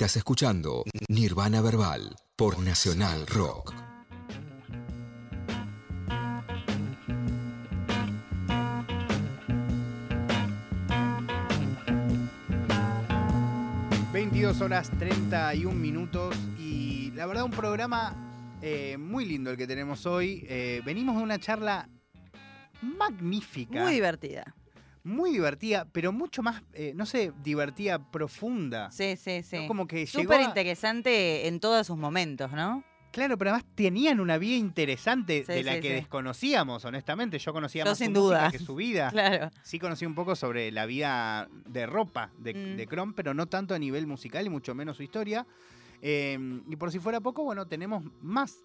Estás escuchando Nirvana Verbal por Nacional Rock. ...22 horas 31 minutos... ...y la verdad un programa eh, muy lindo el que tenemos hoy... Eh, ...venimos de una charla magnífica... Muy divertida. Muy divertida, pero mucho más, eh, no sé, divertida, profunda. Sí, sí, sí. ¿no? Como que llegó Súper a- interesante en todos sus momentos, ¿no? Claro, pero además tenían una vida interesante Sí, de la sí, que sí. desconocíamos, honestamente. Yo conocía Yo más su sin música duda. que su vida. Claro. Sí conocí un poco sobre la vida de ropa de, Mm. de Chrome, pero no tanto a nivel musical y mucho menos su historia. Eh, y por si fuera poco, bueno, tenemos más.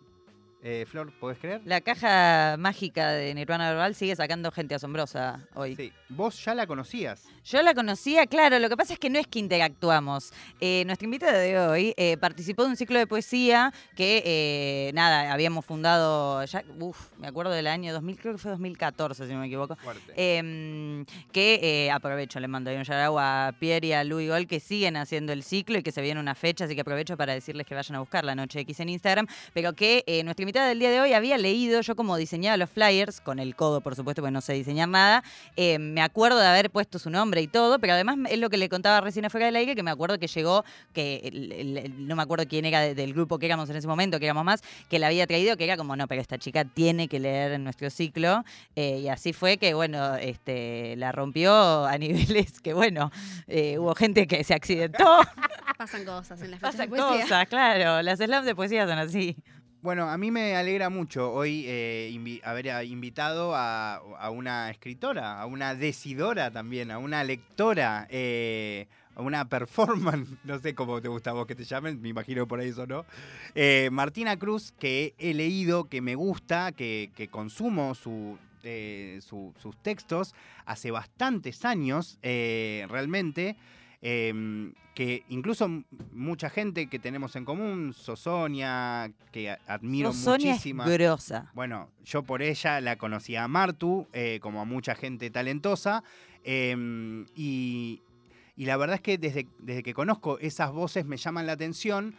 Eh, Flor, ¿podés creer? La caja mágica de Nirvana Verbal sigue sacando gente asombrosa hoy. Sí. Vos ya la conocías. Yo la conocía, claro, lo que pasa es que no es que interactuamos. Eh, nuestra invitada de hoy eh, participó de un ciclo de poesía que, eh, nada, habíamos fundado, ya, uf, me acuerdo del año 2000, creo que fue 2014, si no me equivoco. Em, que eh, aprovecho, le mando ahí un shout a Pierre y a Louis Gol que siguen haciendo el ciclo y que se viene una fecha, así que aprovecho para decirles que vayan a buscar la Noche X en Instagram, pero que nuestra invitada del día de hoy había leído, yo como diseñaba los flyers, con el codo por supuesto, porque no sé diseñar nada, eh, me acuerdo de haber puesto su nombre y todo, pero además es lo que le contaba recién afuera del aire, que me acuerdo que llegó, que el- el- el- no me acuerdo quién era de- del grupo que éramos en ese momento, que éramos más, que la había traído, que era como, no, pero esta chica tiene que leer en nuestro ciclo, eh, y así fue que, bueno, este, la rompió a niveles que, bueno, eh, hubo gente que se accidentó, Pasan cosas en las pasan de poesía. cosas, claro, las slams de poesía son así. Bueno, a mí me alegra mucho hoy eh, haber ah, invitado a, una escritora, a una decidora también, a una lectora, eh, a una performance, no sé cómo te gusta a vos que te llamen, me imagino por ahí eso, ¿no? Eh, Martina Cruz, que he leído, que me gusta, que, consumo su, su- sus textos hace bastantes años, realmente. Eh, que incluso mucha gente que tenemos en común, Sosonia, que admiro Sonia es muchísima. grosa. Bueno, yo por ella la conocí a Martu, eh, como a mucha gente talentosa, eh, y, y la verdad es que desde, desde que conozco esas voces me llaman la atención,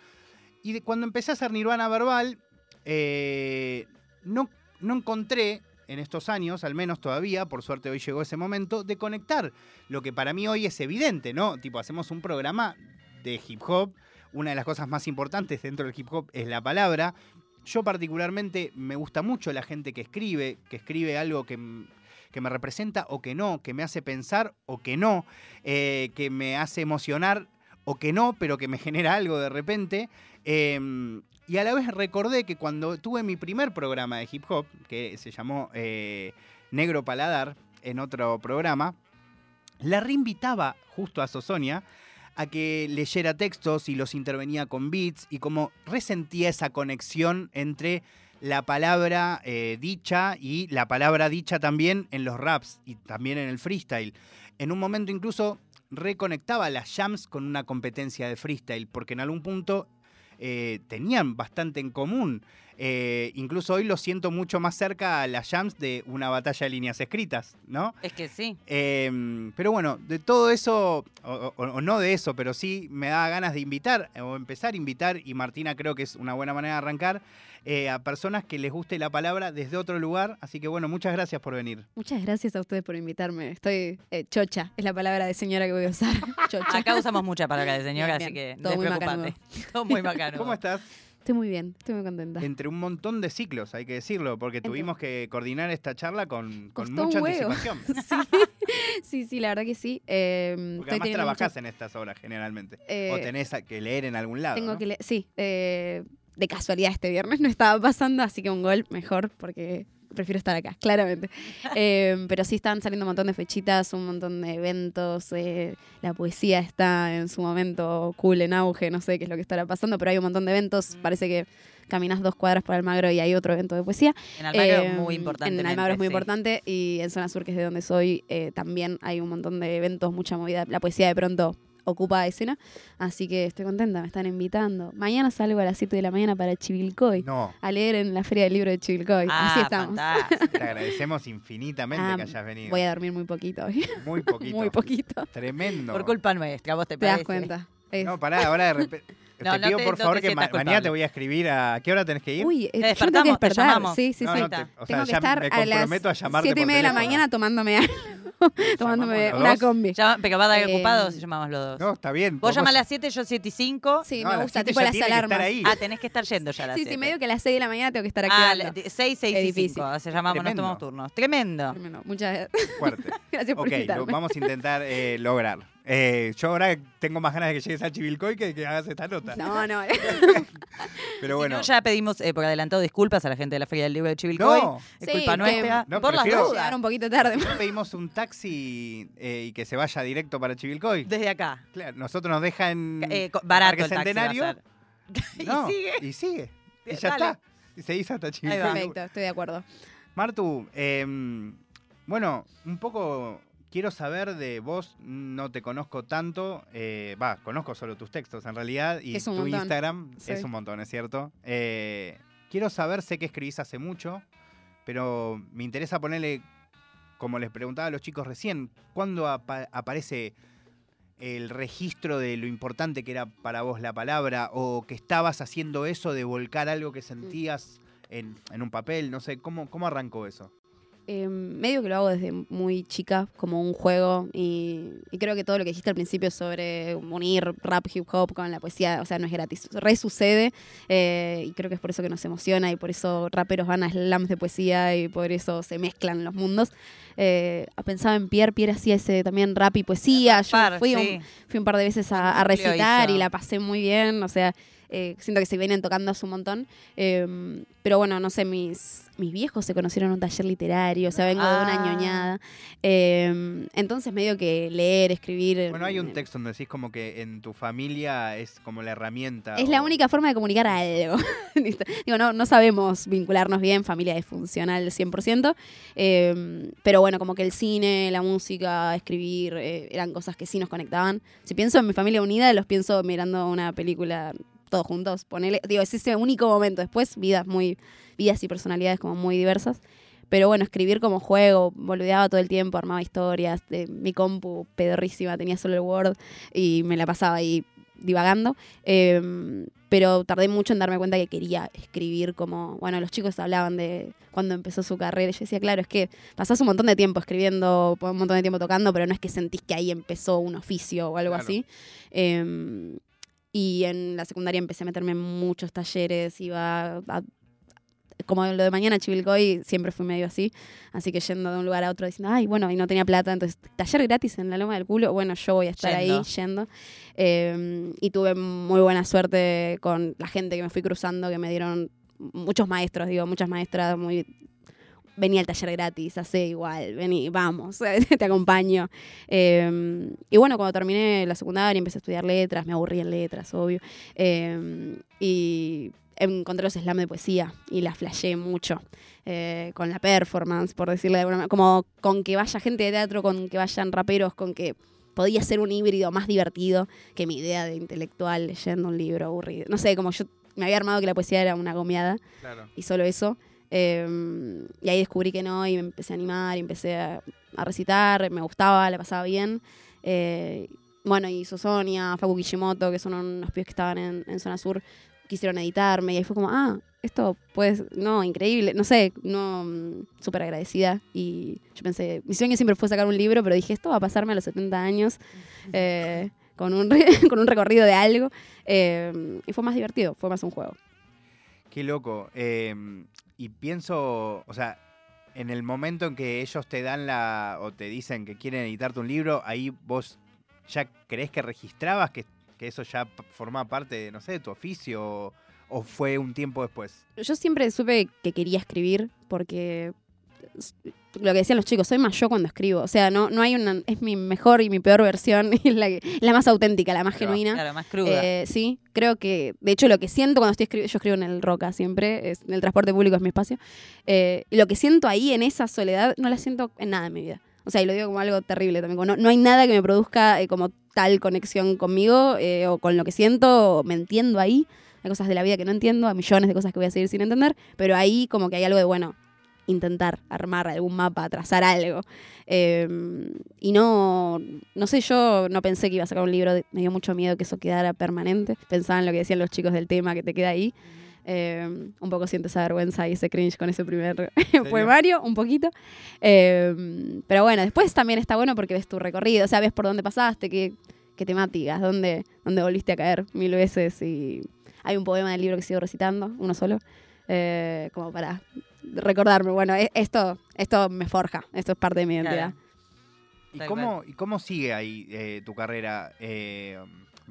y de- cuando empecé a hacer Nirvana Verbal, eh, no, no encontré en estos años, al menos todavía, por suerte hoy llegó ese momento, de conectar lo que para mí hoy es evidente, ¿no? Tipo, hacemos un programa de hip hop, una de las cosas más importantes dentro del hip hop es la palabra, yo particularmente me gusta mucho la gente que escribe, que escribe algo que, que me representa o que no, que me hace pensar o que no, eh, que me hace emocionar o que no, pero que me genera algo de repente. Eh, y a la vez recordé que cuando tuve mi primer programa de hip hop, que se llamó eh, Negro Paladar, en otro programa, la reinvitaba justo a Sosonia a que leyera textos y los intervenía con beats y como resentía esa conexión entre la palabra eh, dicha y la palabra dicha también en los raps y también en el freestyle. En un momento incluso reconectaba las jams con una competencia de freestyle, porque en algún punto eh, tenían bastante en común. Eh, incluso hoy lo siento mucho más cerca a las jams de una batalla de líneas escritas, ¿no? Es que sí. Eh, pero bueno, de todo eso, o, o- o no de eso, pero sí me da ganas de invitar o empezar a invitar, y Martina creo que es una buena manera de arrancar, eh, a personas que les guste la palabra desde otro lugar. Así que bueno, muchas gracias por venir. Muchas gracias a ustedes por invitarme. Estoy eh, chocha, es la palabra de señora que voy a usar. Chocha. Acá usamos mucha palabra de señora, Bien, así que. Todo muy. Todo muy bacano. ¿Cómo estás? Estoy muy bien, estoy muy contenta. Entre un montón de ciclos, hay que decirlo, porque Entre- tuvimos que coordinar esta charla con, con mucha anticipación. Sí, sí, la verdad que sí. Eh, Porque además trabajás mucho- en estas horas generalmente. eh, o tenés a- que leer en algún lado. Tengo ¿no? que leer, sí, eh, de casualidad este viernes no estaba pasando, así que un gol mejor porque prefiero estar acá, claramente. Eh, pero sí están saliendo un montón de fechitas, un montón de eventos, eh, la poesía está en su momento cool, en auge, no sé qué es lo que estará pasando, pero hay un montón de eventos, parece que caminas dos cuadras por Almagro y hay otro evento de poesía. En Almagro Eh, muy importante. En Almagro es muy importante y en Zona Sur, que es de donde soy, eh, también hay un montón de eventos, mucha movida. La poesía de pronto ocupa escena, así que estoy contenta, me están invitando. Mañana salgo a las 7 de la mañana para Chivilcoy, No, a leer en la Feria del Libro de Chivilcoy. Ah, así estamos. fantástico. te agradecemos infinitamente Ah, que hayas venido. Voy a dormir muy poquito hoy. Muy poquito. muy poquito. Tremendo. Por culpa nuestra, vos te Te das cuenta. Es- No, pará, ahora de repente. No, te no pido te- por no favor te que ma- sientas mañana culpable. te voy a escribir a. ¿A qué hora tenés que ir? Uy, eh, Te me tengo que despertamos, te despertar. llamamos. Sí, sí, No, sí. no, te- o sea, tengo que estar me a las comprometo a llamarte siete y media de la mañana tomándome algo. tomándome ¿Llamamos una dos? combi. Llama- pero va a dar Eh, ocupado si llamamos los dos. No, está bien. Vos llamás a las 7, yo 7 y 5. Sí, me gusta, tipo las tiene que estar alarmas. ahí. Ah, tenés que estar yendo ya a las Sí, 7. sí, medio que a las 6 de la mañana tengo que estar Ah, activando. 6, 6 Es y difícil. 5. O sea, llamamos, nos Tremendo. tomamos turnos. Tremendo. Bueno, muchas Fuerte. gracias por Ok, vamos a intentar eh, lograr. Eh, yo ahora tengo más ganas de que llegues a Chivilcoy que de que hagas esta nota. No, no. Pero Si bueno. no, ya pedimos eh, por adelantado disculpas a la gente de la Feria del Libro de Chivilcoy. No, Es Sí, culpa nuestra. No, por las prefiero- dudas. Llegaron un poquito tarde. pedimos un taxi eh, y que se vaya directo para Chivilcoy. Desde acá. Claro, nosotros nos dejan Eh, barato Parque el taxi va a Centenario. ser. No, y sigue. Y sigue. Y ya Dale. está. Y seguís hasta va. Chivilcoy. Perfecto, estoy de acuerdo. Martu, em, bueno, un poco quiero saber de vos, no te conozco tanto, eh, va, conozco solo tus textos en realidad y tu montón. Instagram Sí. es un montón, es cierto. Eh, quiero saber, sé que escribís hace mucho, pero me interesa ponerle, como les preguntaba a los chicos recién, ¿cuándo apa- aparece el registro de lo importante que era para vos la palabra o que estabas haciendo eso de volcar algo que sentías en, en un papel? No sé, ¿cómo, cómo arrancó eso? Eh, medio que lo hago desde muy chica, como un juego, y, y creo que todo lo que dijiste al principio sobre unir rap, hip hop con la poesía, o sea, no es gratis, re sucede, eh, y creo que es por eso que nos emociona, y por eso raperos van a slams de poesía, y por eso se mezclan los mundos. Eh, pensaba en Pierre, Pierre hacía ese también rap y poesía, yo fui, un- sí. fui un par de veces a, recitar y la pasé muy bien, o sea, eh, siento que se vienen tocando hace un montón. Eh, pero bueno, no sé, mis, mis viejos se conocieron en un taller literario, o sea, vengo de una Ah. ñoñada. Eh, entonces medio que leer, escribir... Bueno, hay un eh, texto donde decís como que en tu familia es como la herramienta. Es la única forma de comunicar algo. Digo, no, no sabemos vincularnos bien, familia disfuncional 100%, eh, pero bueno, como que el cine, la música, escribir, eh, eran cosas que sí nos conectaban. Si pienso en mi familia unida, los pienso mirando una película todos juntos, ponele, digo, es ese único momento. Después, vidas muy, vidas y personalidades como muy diversas. Pero bueno, escribir como juego, boludeaba todo el tiempo, armaba historias, de mi compu pedorrísima, tenía solo el Word y me la pasaba ahí divagando. Eh, pero tardé mucho en darme cuenta que quería escribir como, bueno, los chicos hablaban de cuando empezó su carrera. Yo decía, claro, es que pasás un montón de tiempo escribiendo, un montón de tiempo tocando, pero no es que sentís que ahí empezó un oficio o algo Claro. así. Eh, y en la secundaria empecé a meterme en muchos talleres, iba a como lo de mañana Chivilcoy siempre fui medio así, así que yendo de un lugar a otro diciendo, ay, bueno, y no tenía plata, entonces taller gratis en la loma del culo, bueno, yo voy a estar Yendo. ahí yendo. Eh, y tuve muy buena suerte con la gente que me fui cruzando, que me dieron muchos maestros, digo, muchas maestras muy... Venía al taller gratis, hace igual, vení, vamos, te acompaño. Eh, y bueno, cuando terminé la secundaria empecé a estudiar letras, me aburrí en letras, obvio. Eh, y encontré los slam de poesía y la flashé mucho eh, con la performance, por decirle de alguna manera. Como con que vaya gente de teatro, con que vayan raperos, con que podía ser un híbrido más divertido que mi idea de intelectual leyendo un libro aburrido. No sé, como yo me había armado que la poesía era una gomeada Claro. y solo eso. Eh, y ahí descubrí que no y me empecé a animar y empecé a, a recitar, me gustaba, la pasaba bien. Eh, bueno, y Sosonia, Facu Kishimoto, que son unos pibes que estaban en, en Zona Sur, quisieron editarme y ahí fue como, ah, esto pues, no, increíble, no sé, no, mm, súper agradecida. Y yo pensé, mi sueño siempre fue sacar un libro, pero dije, esto va a pasarme a los 70 años. eh, con, un re- con un recorrido de algo. eh, y fue más divertido, fue más un juego. Qué loco. Eh, y pienso, o sea, en el momento en que ellos te dan la, o te dicen que quieren editarte un libro, ahí vos ya crees que registrabas que, que eso ya formaba parte de, no sé, de tu oficio, o, fue un tiempo después. Yo siempre supe que quería escribir porque lo que decían los chicos, soy más yo cuando escribo. O sea, no, no hay una. Es mi mejor y mi peor versión, y la, más auténtica, la más genuina. Claro, más cruda. Eh, sí, creo que, de hecho, lo que siento cuando estoy escribiendo, yo escribo en el Roca siempre, es, en el transporte público es mi espacio, eh, y lo que siento ahí en esa soledad no la siento en nada en mi vida. O sea, y lo digo como algo terrible también, como no, no hay nada que me produzca eh, como tal conexión conmigo eh, o con lo que siento, o me entiendo ahí. Hay cosas de la vida que no entiendo, hay millones de cosas que voy a seguir sin entender, pero ahí como que hay algo de, bueno, intentar armar algún mapa, trazar algo. Eh, y no, no sé, yo no pensé que iba a sacar un libro, de- me dio mucho miedo que eso quedara permanente. Pensaba en lo que decían los chicos del tema, que te queda ahí. Eh, un poco siento esa vergüenza y ese cringe con ese primer poemario, un poquito. Eh, pero bueno, después también está bueno porque ves tu recorrido, o sea, ves por dónde pasaste, qué, qué temáticas, dónde, dónde volviste a caer mil veces. Y hay un poema del libro que sigo recitando, uno solo, eh, como para recordarme, bueno, e- esto, esto me forja, esto es parte de mi identidad. Claro. ¿Y Tal cómo, ¿Y cómo sigue ahí eh, tu carrera? Eh,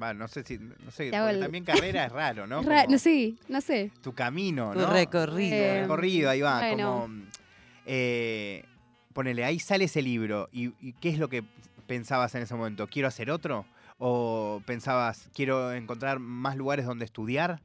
va, no sé si. No sé, Te hago porque el- también carrera es raro, ¿no? Ra- Como no, sí, no sé. Tu camino, Tu ¿no? recorrido. Eh, recorrido, ahí va. bueno. Como, eh, ponele, ahí sale ese libro. Y, y qué es lo que pensabas en ese momento? ¿Quiero hacer otro? ¿O pensabas, quiero encontrar más lugares donde estudiar?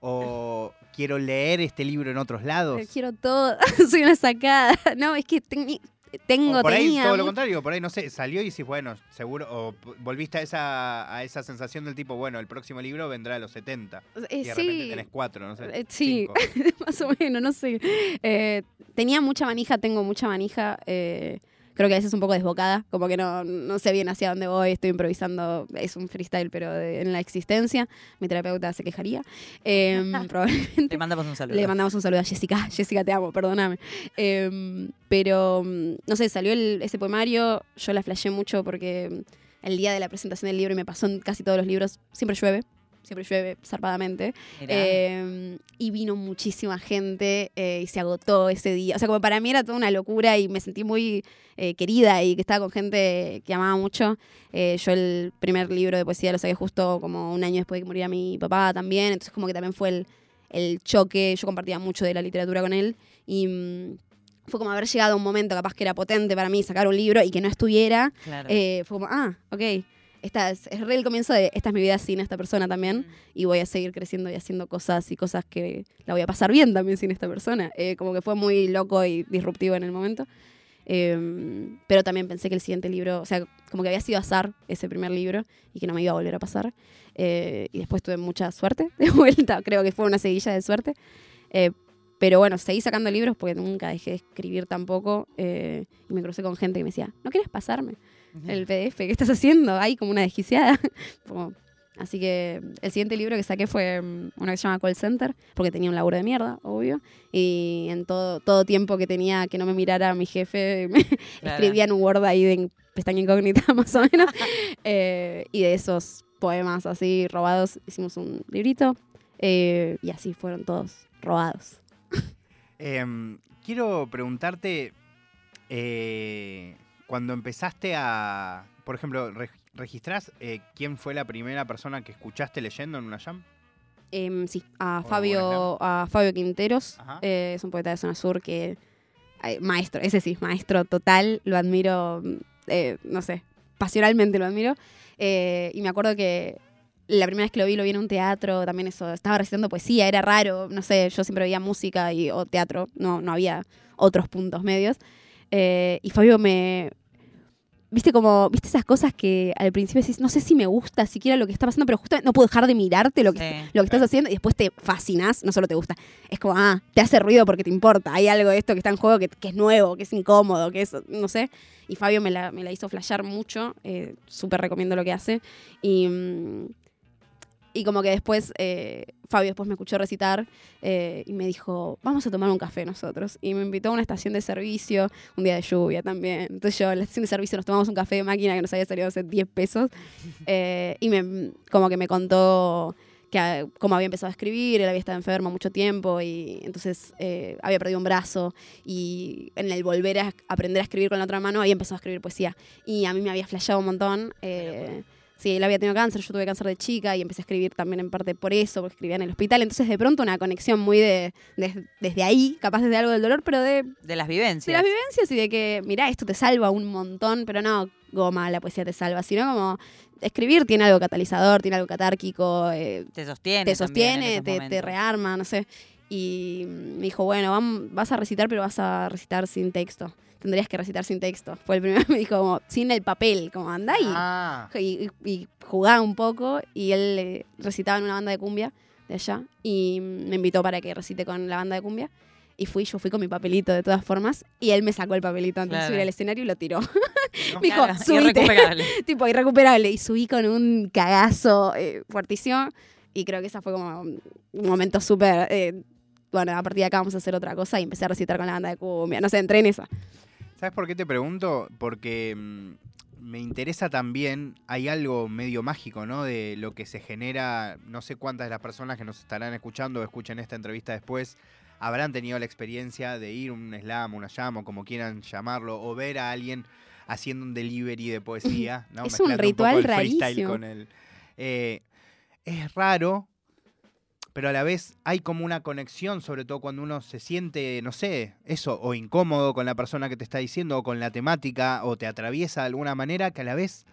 ¿O quiero leer este libro en otros lados? Quiero todo, soy una sacada. No, es que tengo, O por ahí todo lo contrario, por ahí no sé, salió y decís, bueno, seguro, o volviste a esa, a esa sensación del tipo, bueno, el próximo libro vendrá a los 70. Eh, y de repente sí, tenés cuatro, no sé. Eh, sí. más o menos, no sé. Eh, tenía mucha manija, tengo mucha manija. eh, creo que a veces un poco desbocada, como que no, no sé bien hacia dónde voy, estoy improvisando, es un freestyle, pero de- en la existencia. Mi terapeuta se quejaría. Eh, probablemente. Te mandamos un saludo. Le mandamos un saludo a Jessica. Jessica, te amo, perdóname. Eh, pero, mm, no sé, salió el- ese poemario, yo la flashé mucho porque el día de la presentación del libro, y me pasó en casi todos los libros, siempre llueve, siempre llueve zarpadamente. Eh, y vino muchísima gente eh, y se agotó ese día. O sea, como para mí era toda una locura y me sentí muy eh, querida y que estaba con gente que amaba mucho. Eh, yo el primer libro de poesía lo saqué justo como un año después de que muriera mi papá también. Entonces como que también fue el, el choque. Yo compartía mucho de la literatura con él y mm, fue como haber llegado a un momento capaz que era potente para mí sacar un libro y que no estuviera. Claro. Eh, fue como, ah, ok. Esta es, es re el comienzo de esta es mi vida sin esta persona también y voy a seguir creciendo y haciendo cosas y cosas que la voy a pasar bien también sin esta persona. Eh, como que fue muy loco y disruptivo en el momento. Eh, pero también pensé que el siguiente libro, o sea, como que había sido azar ese primer libro y que no me iba a volver a pasar. Eh, y después tuve mucha suerte de vuelta, creo que fue una seguilla de suerte. Eh, pero bueno, seguí sacando libros porque nunca dejé de escribir tampoco. eh, y me crucé con gente que me decía, ¿no quieres pasarme? El PDF, ¿qué estás haciendo? Ahí como una desquiciada. Como- así que el siguiente libro que saqué fue mm, uno que se llama Call Center, porque tenía un laburo de mierda, obvio. Y en todo, todo tiempo que tenía que no me mirara mi jefe, me Claro. escribía en un Word ahí de pestaña incógnita más o menos. Eh, y de esos poemas así robados hicimos un librito. eh, y así fueron todos robados. Em, quiero preguntarte, eh, cuando empezaste a, por ejemplo, reg- ¿registrás eh, quién fue la primera persona que escuchaste leyendo en una jam? Em, sí, a O Fabio, a Fabio Quinteros, eh, es un poeta de zona sur que maestro, ese sí, maestro total, lo admiro, eh, no sé, pasionalmente lo admiro. Y me acuerdo que la primera vez que lo vi, lo vi en un teatro, también eso, estaba recitando poesía, era raro, no sé, yo siempre veía música y, o teatro, no, no había otros puntos medios. Eh, y Fabio me... Viste como, viste esas cosas que al principio decís, no sé si me gusta siquiera lo que está pasando, pero justo no puedo dejar de mirarte lo que, Sí. lo que estás haciendo y después te fascinas, no solo te gusta, es como, ah, te hace ruido porque te importa, hay algo de esto que está en juego que, que es nuevo, que es incómodo, que es, no sé. Y Fabio me la, me la hizo flashear mucho, eh, súper recomiendo lo que hace. Y, mm, y como que después, eh, Fabio después me escuchó recitar eh, y me dijo, vamos a tomar un café nosotros. Y me invitó a una estación de servicio, un día de lluvia también. Entonces yo en la estación de servicio nos tomamos un café de máquina que nos había salido hace 10 pesos. Eh, y me, como que me contó que ah, cómo había empezado a escribir, él había estado enfermo mucho tiempo y entonces eh, había perdido un brazo y en el volver a aprender a escribir con la otra mano había empezado a escribir poesía y a mí me había flasheado un montón. eh, sí, él había tenido cáncer, yo tuve cáncer de chica y empecé a escribir también en parte por eso, porque escribía en el hospital, entonces de pronto una conexión muy de, de- desde ahí, capaz desde algo del dolor, pero de, De las de vivencias. las vivencias y de que, mirá, esto te salva un montón, pero no goma, la poesía te salva, sino como escribir tiene algo catalizador, tiene algo catárquico, eh, te sostiene. te sostiene, te, te rearma, no sé. Y me dijo, bueno, vas a recitar, pero vas a recitar sin texto. Tendrías que recitar sin texto. Fue el primero que me dijo, como, sin el papel, como andá y, Ah, y, y jugaba un poco. Y él eh, recitaba en una banda de cumbia de allá. Y me invitó para que recite con la banda de cumbia. Y fui, yo fui con mi papelito de todas formas, y él me sacó el papelito antes de Claro. subir al escenario y lo tiró. ¿no? Me dijo, Claro, subite. irrecuperable. tipo, irrecuperable. Y subí con un cagazo eh, fuertísimo. Y creo que esa fue como un momento súper. eh, bueno, a partir de acá vamos a hacer otra cosa y empecé a recitar con la banda de cumbia. No sé, entré en esa. ¿Sabes por qué te pregunto? Porque mm, me interesa también, hay algo medio mágico, ¿no? De lo que se genera, no sé cuántas de las personas que nos estarán escuchando o escuchen esta entrevista después habrán tenido la experiencia de ir a un slam, una o como quieran llamarlo, o ver a alguien haciendo un delivery de poesía, ¿no? Es un Mezclando ritual poco el freestyle rarísimo. con el- eh, es raro, pero a la vez hay como una conexión, sobre todo cuando uno se siente, no sé, eso, o incómodo con la persona que te está diciendo, o con la temática, o te atraviesa de alguna manera, que a la vez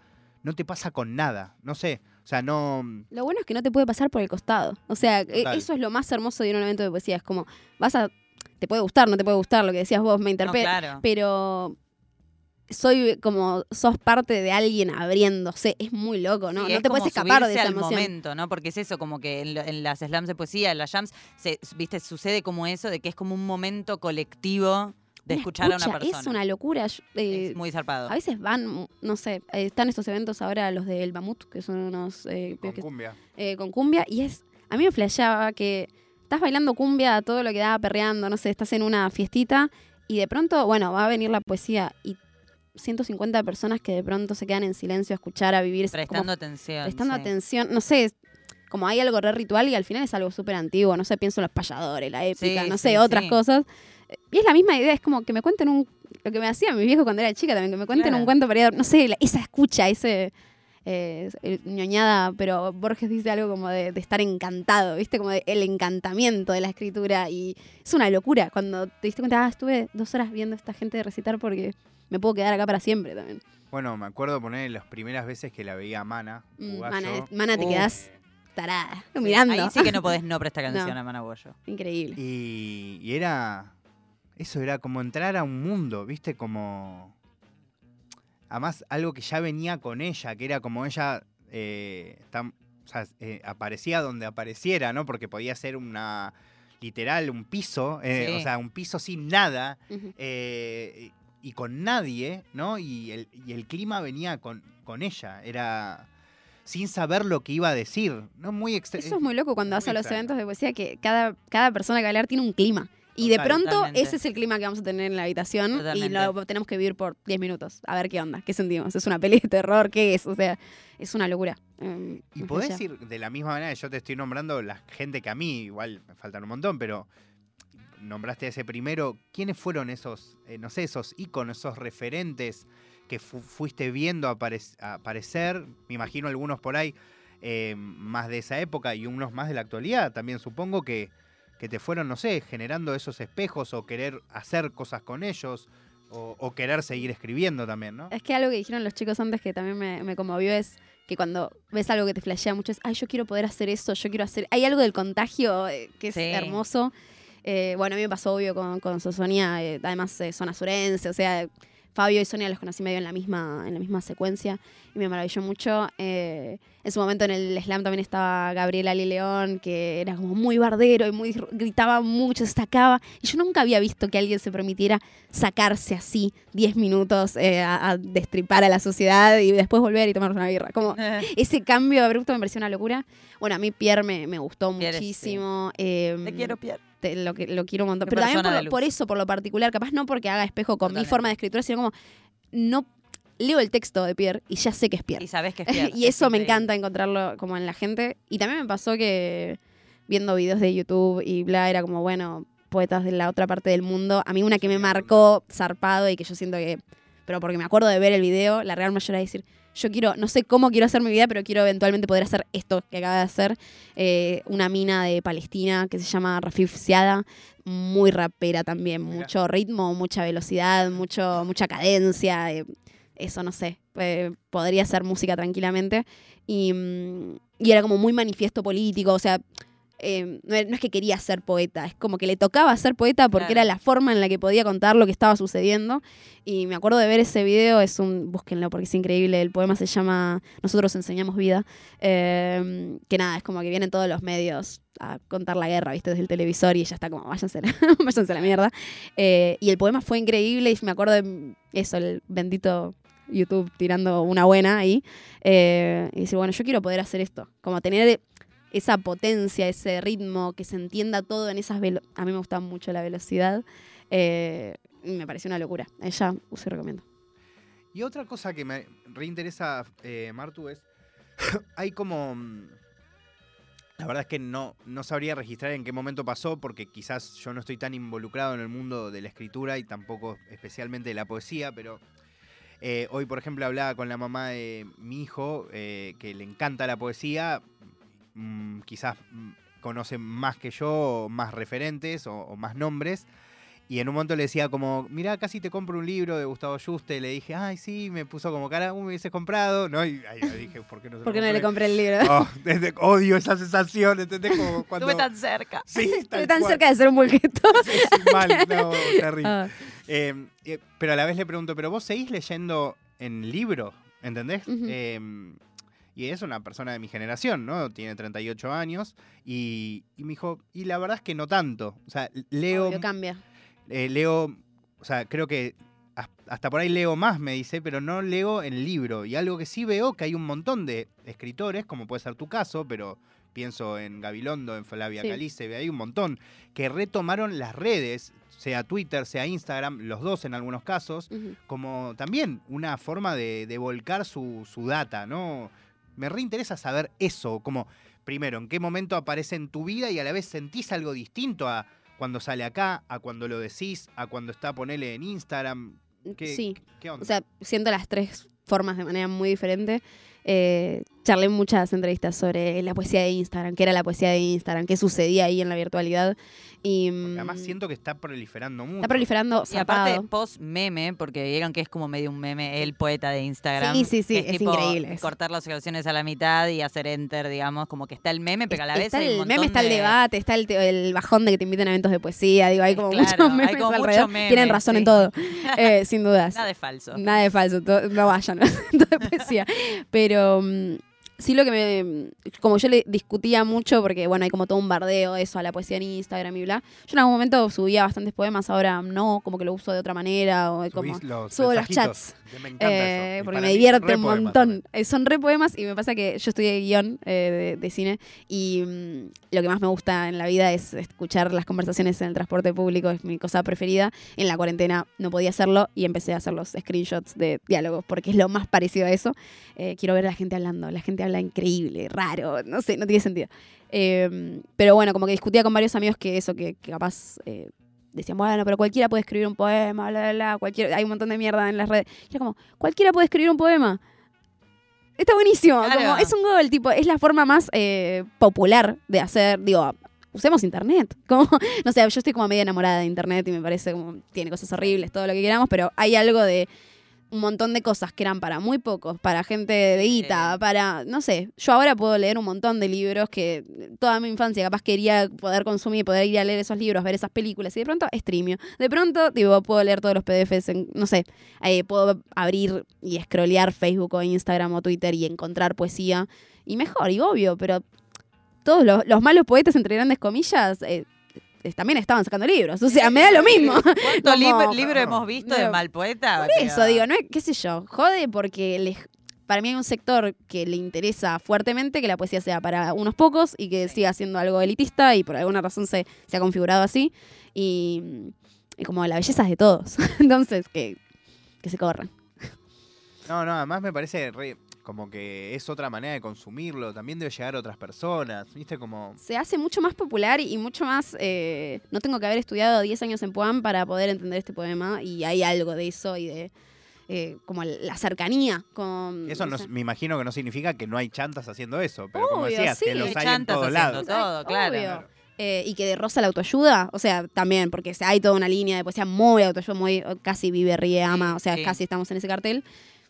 no te pasa con nada. No sé, o sea, no... Lo bueno es que no te puede pasar por el costado. O sea, e- Total. eso es lo más hermoso de un evento de poesía. Es como, vas a. Te puede gustar, no te puede gustar lo que decías vos, me No, interpela. claro. Pero soy como, sos parte de alguien abriéndose. Es muy loco, ¿no? Sí, no te puedes escapar de esa al emoción. momento, ¿no? Porque es eso, como que en, lo- en las slams de poesía, en las jams, se, viste, sucede como eso, de que es como un momento colectivo de Una escuchar a una persona. Es una locura. Yo, eh, Es muy zarpado. a veces van, no sé, eh, están estos eventos ahora, los del Mamut, que son unos eh, Con que- cumbia. eh, con cumbia, y es. A mí me flasheaba que estás bailando cumbia a todo lo que da, perreando, no sé, estás en una fiestita, y de pronto, bueno, va a venir la poesía, y 150 personas que de pronto se quedan en silencio a escuchar, a vivir. como Prestando atención. prestando sí. atención, no sé, como hay algo re ritual y al final es algo súper antiguo, no sé, pienso en los payadores, la épica, Sí, no sí, sé, otras cosas. Y es la misma idea, es como que me cuenten un, lo que me hacía mi viejo cuando era chica también, que me cuenten Claro. un cuento para ir a- no sé, la- esa escucha, ese eh, ñoñada, pero Borges dice algo como de, de estar encantado, ¿viste? Como de el encantamiento de la escritura y es una locura cuando te diste cuenta, ah, estuve dos horas viendo a esta gente recitar porque me puedo quedar acá para siempre también. Bueno, me acuerdo poner las primeras veces que la veía a Mana. Mm, mana, mana, te Uh. quedás tarada, mirando. Ahí sí que no podés no prestar atención No. a Manabollo. Increíble. Y, y era. Eso era como entrar a un mundo, ¿viste? Como. Además, algo que ya venía con ella, que era como ella. eh, tam- o sea, eh, aparecía donde apareciera, ¿no? Porque podía ser una. Literal, un piso, eh, Sí. o sea, un piso sin nada Ujú. eh, y con nadie, ¿no? Y el, y el clima venía con, con ella, era sin saber lo que iba a decir, ¿no? Muy Eso es muy loco cuando muy vas a los extraño. eventos de poesía que cada, cada persona que va a hablar tiene un clima. Y de Total. pronto Totalmente. ese es el clima que vamos a tener en la habitación y lo tenemos que vivir por 10 minutos. A ver qué onda, qué sentimos. ¿Es una peli de terror? ¿Qué es? O sea, es una locura. Eh, Y podés ir de la misma manera que yo te estoy nombrando la gente que a mí, igual me faltan un montón, pero nombraste a ese primero. ¿Quiénes fueron esos, eh, no sé, esos íconos, esos referentes que fu- fuiste viendo apare- aparecer? Me imagino algunos por ahí eh, más de esa época y unos más de la actualidad también, supongo que, que te fueron, no sé, generando esos espejos o querer hacer cosas con ellos o, o querer seguir escribiendo también, ¿no? Es que algo que dijeron los chicos antes que también me, me conmovió es que cuando ves algo que te flashea mucho es, ay, yo quiero poder hacer eso, yo quiero hacer... Hay algo del contagio eh, que es Sí. hermoso. Eh, bueno, a mí me pasó obvio con, con Sosonia, eh, además eh, zona surense, o sea, Fabio y Sonia los conocí medio en la misma, en la misma secuencia y me maravilló mucho. Eh, en su momento en el slam también estaba Gabriela Ali León, que era como muy bardero y muy gritaba mucho, se destacaba. Y yo nunca había visto que alguien se permitiera sacarse así 10 minutos a, a destripar a la sociedad y después volver y tomar una birra. Como ese cambio abrupto me pareció una locura. Bueno, a mí Pierre me, me gustó Pierre, muchísimo. Te quiero, Pierre. Te- lo, que, lo quiero un montón. Pero también por, eso, por lo particular, capaz no porque haga espejo con mi forma de escritura, sino como no leo el texto de Pierre y ya sé que es Pierre. Y sabés que es Pierre. y es eso me encanta encontrarlo como en la gente. Y también me pasó que viendo videos de YouTube y bla, era como, bueno, poetas de la otra parte del mundo. A mí una que me marcó zarpado y que yo siento que, pero porque me acuerdo de ver el video, la real mayoría de decir, yo quiero, no sé cómo quiero hacer mi vida, pero quiero eventualmente poder hacer esto que acaba de hacer. Eh, una mina de Palestina que se llama Rafif Siada, muy rapera también, mucho ritmo, mucha velocidad, mucho, mucha cadencia. eh, eso no sé, eh, podría ser música tranquilamente. Y, mm, y era como muy manifiesto político, o sea, eh, no, es- que quería ser poeta, es como que le tocaba ser poeta porque Claro. era la forma en la que podía contar lo que estaba sucediendo. Y me acuerdo de ver ese video, es un, búsquenlo porque es increíble, el poema se llama Nosotros enseñamos vida, eh, que nada, es como que vienen todos los medios a contar la guerra, viste, desde el televisor y ella está como, váyanse, a la- váyanse a la mierda. Eh, y el poema fue increíble y me acuerdo de eso, el bendito YouTube tirando una buena ahí. eh, y decir, bueno, yo quiero poder hacer esto, como tener esa potencia, ese ritmo, que se entienda todo en esas velo A mí me gusta mucho la velocidad. eh, me pareció una locura. Ella uso y recomiendo. Y otra cosa que me reinteresa, eh, Martu, es. hay como. mm, La verdad es que no, no sabría registrar en qué momento pasó, porque quizás yo no estoy tan involucrado en el mundo de la escritura y tampoco especialmente de la poesía, pero. eh, hoy, por ejemplo, hablaba con la mamá de mi hijo, eh, que le encanta la poesía. Mm, quizás mm, conoce más que yo, más referentes o, o más nombres. Y en un momento le decía como, mira, casi te compro un libro de Gustavo Juste. Le dije, ay, sí, me puso como cara, "Uh, me hubiese comprado. ¿no? Y ahí le dije, ¿por qué no se ¿Por qué no le compré?". el libro? Oh, desde- odio esa sensación, ¿entendés? Como cuando... Estuve tan cerca. Sí, Estoy tan cual. cerca de ser un bulgueto. Sí, sí, mal, no, terrible. Eh, eh, pero a la vez le pregunto, ¿pero vos seguís leyendo en libro? ¿Entendés? Eh, y es una persona de mi generación, ¿no? Tiene 38 años. Y, y me dijo, y la verdad es que no tanto. O sea, leo... obvio, cambia. eh, leo, o sea, creo que has- hasta por ahí leo más, me dice, pero no leo en libro. Y algo que sí veo, que hay un montón de escritores, como puede ser tu caso, pero pienso en Gabilondo, en Flavia Sí. Calice, hay un montón, que retomaron las redes, sea Twitter, sea Instagram, los dos en algunos casos, como también una forma de, de volcar su, su data, ¿no? Me reinteresa saber eso, como, primero, en qué momento aparece en tu vida y a la vez sentís algo distinto a cuando sale acá, a cuando lo decís, a cuando está, ponele en Instagram. ¿Qué, Sí. ¿Qué onda? O sea, siento las tres formas de manera muy diferente. Eh, charlé en muchas entrevistas sobre la poesía de Instagram, qué era la poesía de Instagram, qué sucedía ahí en la virtualidad. Y, Porque además mm, siento que está proliferando mucho. está proliferando Y aparte, post meme, porque vieron que es como medio un meme, el poeta de Instagram. Sí, sí, sí, que es tipo increíble. Cortar las oraciones a la mitad y hacer enter, digamos, como que está el meme, pero a la vez está hay un el meme, está el de- debate, está el, bajón de que te inviten a eventos de poesía. Digo, hay como claro, muchos hay memes como mucho alrededor. meme, Tienen razón en todo, eh, sin dudas. Nada de falso. Nada de falso, no vayan a eventos de poesía. Pero mm, sí lo que me... Como yo le discutía mucho, porque bueno, hay como todo un bardeo eso a la poesía en Instagram y bla. Yo en algún momento subía bastantes poemas, ahora no, como que lo uso de otra manera. O como, los subo los chats. Me encanta eh, eso. Porque me divierte un montón. Eh, son re poemas y me pasa que yo estudié guion eh, de, de cine y mm, lo que más me gusta en la vida es escuchar las conversaciones en el transporte público, es mi cosa preferida. En la cuarentena no podía hacerlo y empecé a hacer los screenshots de diálogos porque es lo más parecido a eso. Quiero ver a la gente hablando, la gente habla increíble, raro, no sé, no tiene sentido. Eh, pero bueno, como que discutía con varios amigos que eso, que, que capaz... eh, Decían, bueno, pero cualquiera puede escribir un poema, bla, bla, bla. Cualquiera, hay un montón de mierda en las redes. Y era como, cualquiera puede escribir un poema. Está buenísimo. Claro. Como, es un gol, tipo, es la forma más eh, popular de hacer, digo, usemos internet. Como, no sé, yo estoy como media enamorada de internet y me parece como, tiene cosas horribles, todo lo que queramos, pero hay algo de un montón de cosas que eran para muy pocos, para gente de guita, para, no sé, yo ahora puedo leer un montón de libros que toda mi infancia capaz quería poder consumir, poder ir a leer esos libros, ver esas películas y de pronto streamio. De pronto, digo, puedo leer todos los PDFs, en, no sé, eh, puedo abrir y scrollear Facebook o Instagram o Twitter y encontrar poesía y mejor, y obvio, pero todos los, los malos poetas, entre grandes comillas, eh, también estaban sacando libros. O sea, me da lo mismo. ¿Cuánto Como- lib- libro hemos visto de No. mal poeta? Por eso digo, no es, qué sé yo, jode porque les- para mí hay un sector que le interesa fuertemente que la poesía sea para unos pocos y que siga siendo algo elitista y por alguna razón se, se ha configurado así. Y, y como la belleza es de todos. Entonces, que, que se corran. No, no, además me parece re- como que es otra manera de consumirlo. También debe llegar a otras personas. ¿Viste? Como. Se hace mucho más popular y mucho más... eh, no tengo que haber estudiado 10 años en Puan para poder entender este poema y hay algo de eso y de... eh, como la cercanía con... Eso no, sé. me imagino que no significa que no hay chantas haciendo eso. Pero como decías, sí. que los Hay hay en chantas todos haciendo lados. todo, claro. Obvio. Eh, y que de Rosa la autoayuda, o sea, también, porque se- hay toda una línea de poesía muy autoayuda, muy casi vive, ríe, ama, o sea, sí. casi estamos en ese cartel.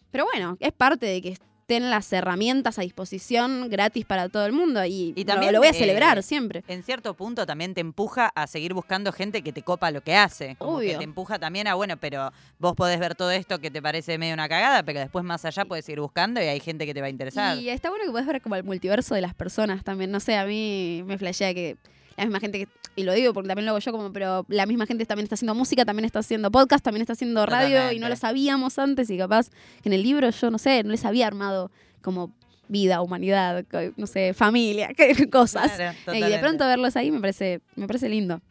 Pero bueno, es parte de que estén las herramientas a disposición gratis para todo el mundo y, también, lo, voy a eh, celebrar siempre. En cierto punto también te empuja a seguir buscando gente que te copa lo que hace. Como que Obvio. te empuja también a, bueno, pero vos podés ver todo esto que te parece medio una cagada, pero después más allá puedes ir buscando y hay gente que te va a interesar. Y está bueno que puedes ver como el multiverso de las personas también. No sé, a mí me flashea que la misma gente que, y lo digo porque también lo hago yo como, pero la misma gente también está haciendo música, también está haciendo podcast, también está haciendo radio y no lo sabíamos antes y capaz que en el libro yo, no sé, no les había armado como vida, humanidad, no sé, familia, qué cosas. Claro, y de pronto verlos ahí me parece, me parece lindo.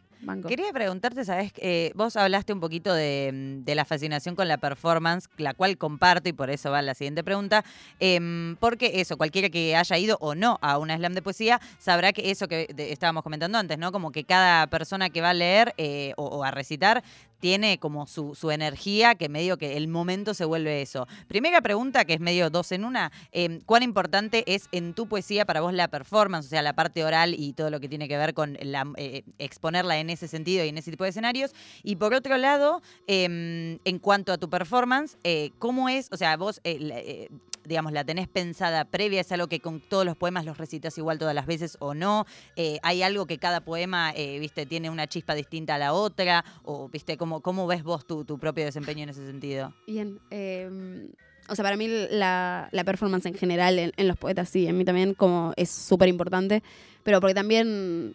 Quería preguntarte, ¿sabes? Eh, vos hablaste un poquito de, mm, de la fascinación con la performance, la cual comparto y por eso va la siguiente pregunta. Em, porque eso, cualquiera que haya ido o no a una slam de poesía sabrá que eso que estábamos comentando antes, ¿no? Como que cada persona que va a leer eh, o a recitar tiene como su, su energía, que medio que el momento se vuelve eso. Primera pregunta, que es medio dos en una, em, ¿cuán importante es en tu poesía para vos la performance, o sea, la parte oral y todo lo que tiene que ver con la, eh, exponerla en ese sentido y en ese tipo de escenarios? Y por otro lado, em, en cuanto a tu performance, eh, ¿cómo es? O sea, vos, eh, digamos, la tenés pensada previa, es algo que con todos los poemas los recitas igual todas las veces o no, Eh, hay algo que cada poema, eh, viste, tiene una chispa distinta a la otra, o, viste, ¿cómo, cómo ves vos tu, tu propio desempeño en ese sentido? Bien. eh, o sea, para mí la, la performance en general en, en los poetas, sí, en mí también como es súper importante, pero porque también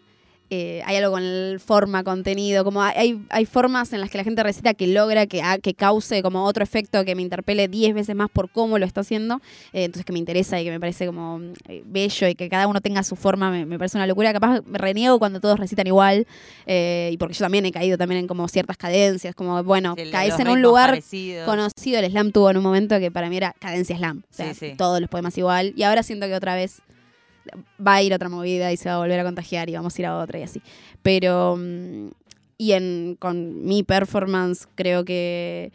eh, hay algo con el forma, contenido, como hay, hay formas en las que la gente recita que logra que, ha- que cause como otro efecto que me interpele 10 veces más por cómo lo está haciendo, eh, entonces que me interesa y que me parece como eh, bello y que cada uno tenga su forma, me, me parece una locura, capaz me reniego cuando todos recitan igual, eh, y porque yo también he caído también en como ciertas cadencias, como bueno, Sí, caes en un lugar parecidos. conocido. El slam tuvo en un momento que para mí era cadencia slam. O sea, Sí, sí. todos los poemas igual. Y ahora siento que otra vez va a ir otra movida y se va a volver a contagiar y vamos a ir a otra y así. Pero. mm, Y en, con mi performance creo que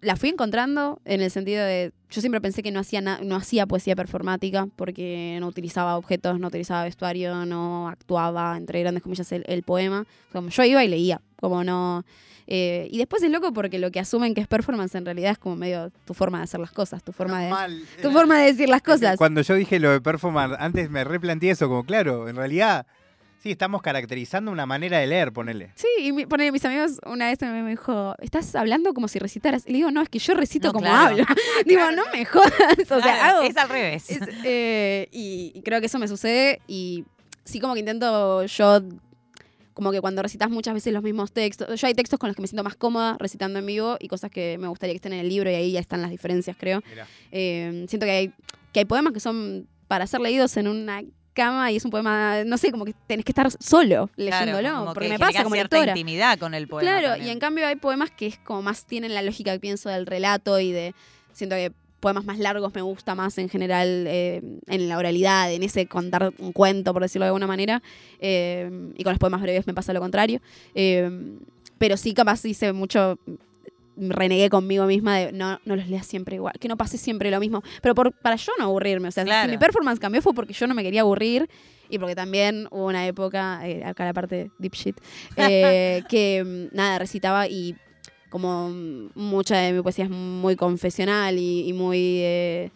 la fui encontrando en el sentido de. Yo siempre pensé que no hacía, na- no hacía poesía performática porque no utilizaba objetos, no utilizaba vestuario, no actuaba, entre grandes comillas, el, el poema. Como yo iba y leía, como no. Eh, y después es loco porque lo que asumen que es performance en realidad es como medio tu forma de hacer las cosas, tu forma de, Mal. tu forma de decir las cosas. Cuando yo dije lo de performance, antes me replanteé eso, como claro, en realidad, sí, estamos caracterizando una manera de leer, ponele. Sí, y mi, ponele, mis amigos una vez me dijo, estás hablando como si recitaras. Y le digo, no, es que yo recito No, como claro. hablo. Digo, no me jodas. O sea, hago- es al revés. es, eh, y, y creo que eso me sucede y sí como que intento yo como que cuando recitas muchas veces los mismos textos, yo hay textos con los que me siento más cómoda recitando en vivo y cosas que me gustaría que estén en el libro y ahí ya están las diferencias, creo. Eh, siento que hay, que hay poemas que son para ser leídos en una cama y es un poema, no sé, como que tenés que estar solo leyéndolo, Claro, porque que me pasa como cierta lectora. intimidad con el poema. Claro, también. y en cambio hay poemas que es como más tienen la lógica que pienso del relato y de. Siento que poemas más largos me gusta más en general eh, en la oralidad, en ese contar un cuento, por decirlo de alguna manera. eh, y con los poemas breves me pasa lo contrario. Eh, pero sí, capaz hice mucho. Renegué conmigo misma de no, no los leas siempre igual, que no pase siempre lo mismo. Pero por, para yo no aburrirme. O sea, Claro. si mi performance cambió fue porque yo no me quería aburrir y porque también hubo una época, acá la parte deep shit, que nada, recitaba y como mucha de mi poesía es muy confesional y, muy eh,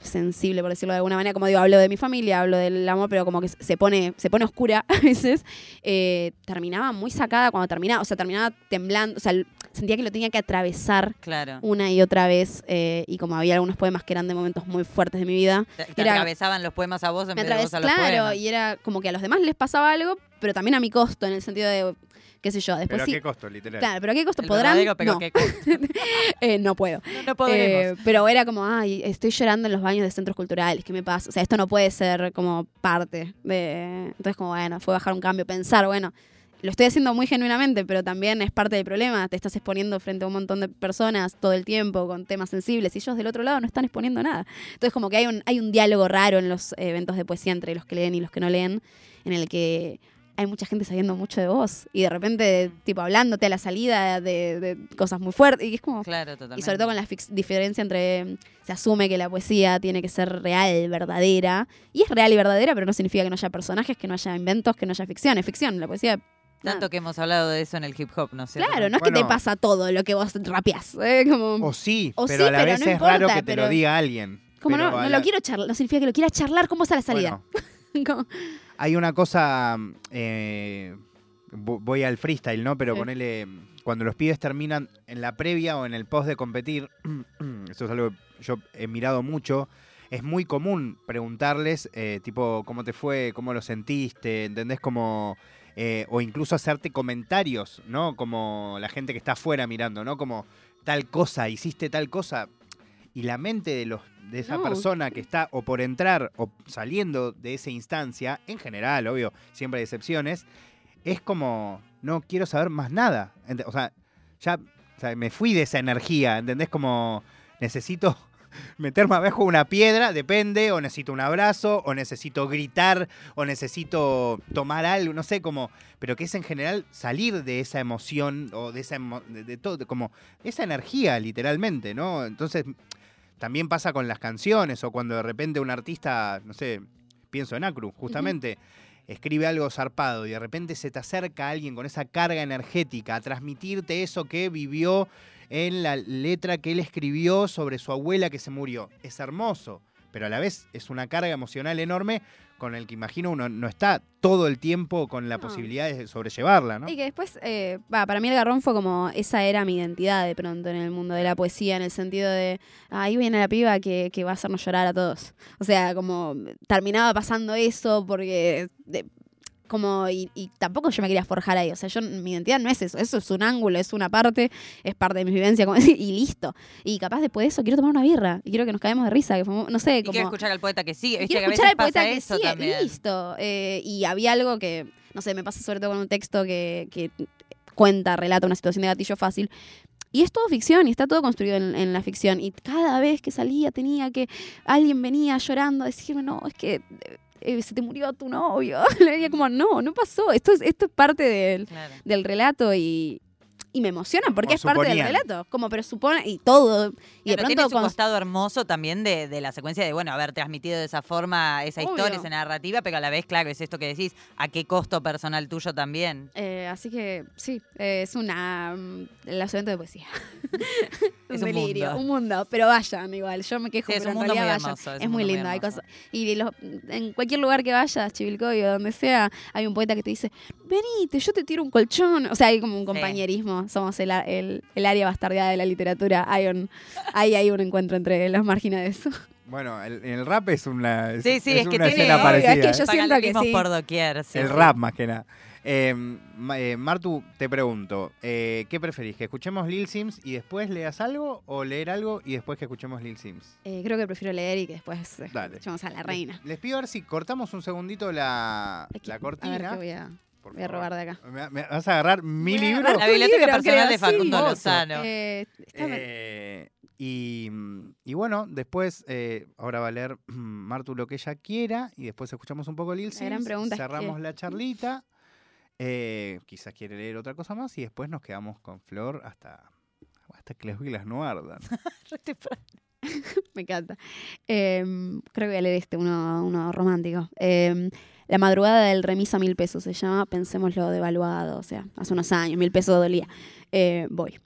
sensible, por decirlo de alguna manera. Como digo, hablo de mi familia, hablo del amor, pero como que se pone, se pone oscura a veces. Eh, terminaba muy sacada cuando terminaba, o sea, terminaba temblando, o sea, sentía que lo tenía que atravesar Claro. una y otra vez eh, y como había algunos poemas que eran de momentos muy fuertes de mi vida, Te, te Era- atravesaban los poemas a vos en me vez de vos a los claro, poemas. y era como que a los demás les pasaba algo, pero también a mi costo, en el sentido de, qué sé yo, después Pero a qué costo, literal. Claro, pero a qué costo El podrán. pero no, qué costo. eh, no puedo. No, no podremos. Eh, pero era como, ay, estoy llorando en los baños de centros culturales, ¿qué me pasa? O sea, esto no puede ser como parte de... Entonces, como, bueno, fue bajar un cambio, pensar, bueno, lo estoy haciendo muy genuinamente, pero también es parte del problema. Te estás exponiendo frente a un montón de personas todo el tiempo con temas sensibles y ellos del otro lado no están exponiendo nada. Entonces, como que hay un, hay un diálogo raro en los eventos de poesía entre los que leen y los que no leen, en el que hay mucha gente sabiendo mucho de vos y de repente, tipo, hablándote a la salida de, de cosas muy fuertes. Y es como, claro, totalmente. y sobre todo con la diferencia entre se asume que la poesía tiene que ser real, verdadera, y es real y verdadera, pero no significa que no haya personajes, que no haya inventos, que no haya ficción. Es ficción, la poesía. Tanto nada. que hemos hablado de eso en el hip hop, ¿no es cierto? Claro, no es que te pasa todo lo que vos rapeás. ¿eh? Como, O sí, O pero sí, a la pero vez no es raro que te pero- lo diga alguien. Como no, a no la- lo quiero charlar, no significa que lo quiera charlar, ¿cómo está la salida? Bueno, Como- hay una cosa. eh, vo- voy al freestyle, ¿no? Pero Sí. ponele. Cuando los pibes terminan en la previa o en el post de competir, eso es algo que yo he mirado mucho. Es muy común preguntarles, eh, tipo, ¿cómo te fue? ¿Cómo lo sentiste? ¿Entendés? Como. Eh, o incluso hacerte comentarios, ¿no? Como la gente que está afuera mirando, ¿no? Como tal cosa, hiciste tal cosa. Y la mente de, los, de esa No. persona que está o por entrar o saliendo de esa instancia, en general, obvio, siempre hay excepciones, es como, no quiero saber más nada. O sea, ya o sea, me fui de esa energía, ¿entendés? Como necesito meterme abajo una piedra, depende, o necesito un abrazo, o necesito gritar, o necesito tomar algo, no sé, como, pero que es en general salir de esa emoción, o de esa, emo- de, de todo, como esa energía, literalmente, ¿no? Entonces, también pasa con las canciones, o cuando de repente un artista, no sé, pienso en Acru, justamente, escribe algo zarpado y de repente se te acerca alguien con esa carga energética a transmitirte eso que vivió en la letra que él escribió sobre su abuela que se murió. Es hermoso, pero a la vez es una carga emocional enorme con el que imagino uno no está todo el tiempo con la No. posibilidad de sobrellevarla, ¿no? Y que después, eh, para mí el garrón fue como, esa era mi identidad de pronto en el mundo de la poesía, en el sentido de, ahí viene la piba que, que va a hacernos llorar a todos. O sea, como terminaba pasando eso porque... de- como y, y tampoco yo me quería forjar ahí, o sea, yo mi identidad no es eso, eso es un ángulo, es una parte, es parte de mi vivencia como- y listo. Y capaz después de eso quiero tomar una birra y quiero que nos caemos de risa, que fue- no sé, Y como quiero escuchar al poeta que sigue. y Viste quiero que escuchar al poeta que sigue, también. listo. Eh, y había algo que, no sé, me pasa sobre todo con un texto que, que cuenta, relata una situación de gatillo fácil. Y es todo ficción y está todo construido en, en la ficción. Y cada vez que salía tenía que. Alguien venía llorando a decirme, no, es que eh, se te murió tu novio. Le decía como, no, no pasó. Esto es, esto es parte del, Claro. del relato y. Y me emociona porque Como es parte del relato. Como, pero supone. Y todo. Y de Claro, tiene pronto. su cuando- costado hermoso también de, de la secuencia de, bueno, haber transmitido de esa forma esa historia, esa narrativa, pero a la vez, claro, es esto que decís, a qué costo personal tuyo también. Eh, así que sí, eh, es una. mm, los eventos de poesía. Es un un delirio, mundo. un mundo. Pero vayan igual, yo me quejo, Sí, es pero un mundo muy vayan. hermoso, es Es, un muy mundo muy lindo. hay cosas, y los- en cualquier lugar que vayas, Chivilcoy o donde sea, hay un poeta que te dice: Venite, yo te tiro un colchón. O sea, hay como un compañerismo. Somos el, a- el, el área bastardeada de la literatura. Hay un, hay, hay un encuentro entre los marginados. Bueno, el, el rap es una, es, Sí, sí, es es que una tiene- escena obvio, parecida. es que yo siento que Paralelismos sí. por doquier. sí, el sí. rap más que nada. Eh, Ma- eh, Martu, te pregunto, eh, ¿qué preferís? ¿Que escuchemos Lil Sims y después leas algo o leer algo y después que escuchemos Lil Sims? Eh, creo que prefiero leer y que después eh, Dale. escuchemos a la reina. Les, les pido a ver si cortamos un segundito la, Aquí, la A ver cortina. voy a, por voy a favor. robar de acá. ¿Me, me vas a agarrar mi Voy a libro? agarrar La tu biblioteca libro, personal creo, de Facundo sí. Lozano. Eh, está- Eh, y, y bueno, después, eh, ahora va a leer Martu lo que ella quiera y después escuchamos un poco Lil La gran Sims, pregunta es cerramos la charlita, eh, quizás quiere leer otra cosa más y después nos quedamos con Flor hasta, hasta que las velas no ardan. Me encanta. Em, creo que voy a leer este, uno, uno romántico. Em, la madrugada del remis a mil pesos se llama, pensémoslo devaluado, o sea, hace unos años, mil pesos dolía. Eh, voy.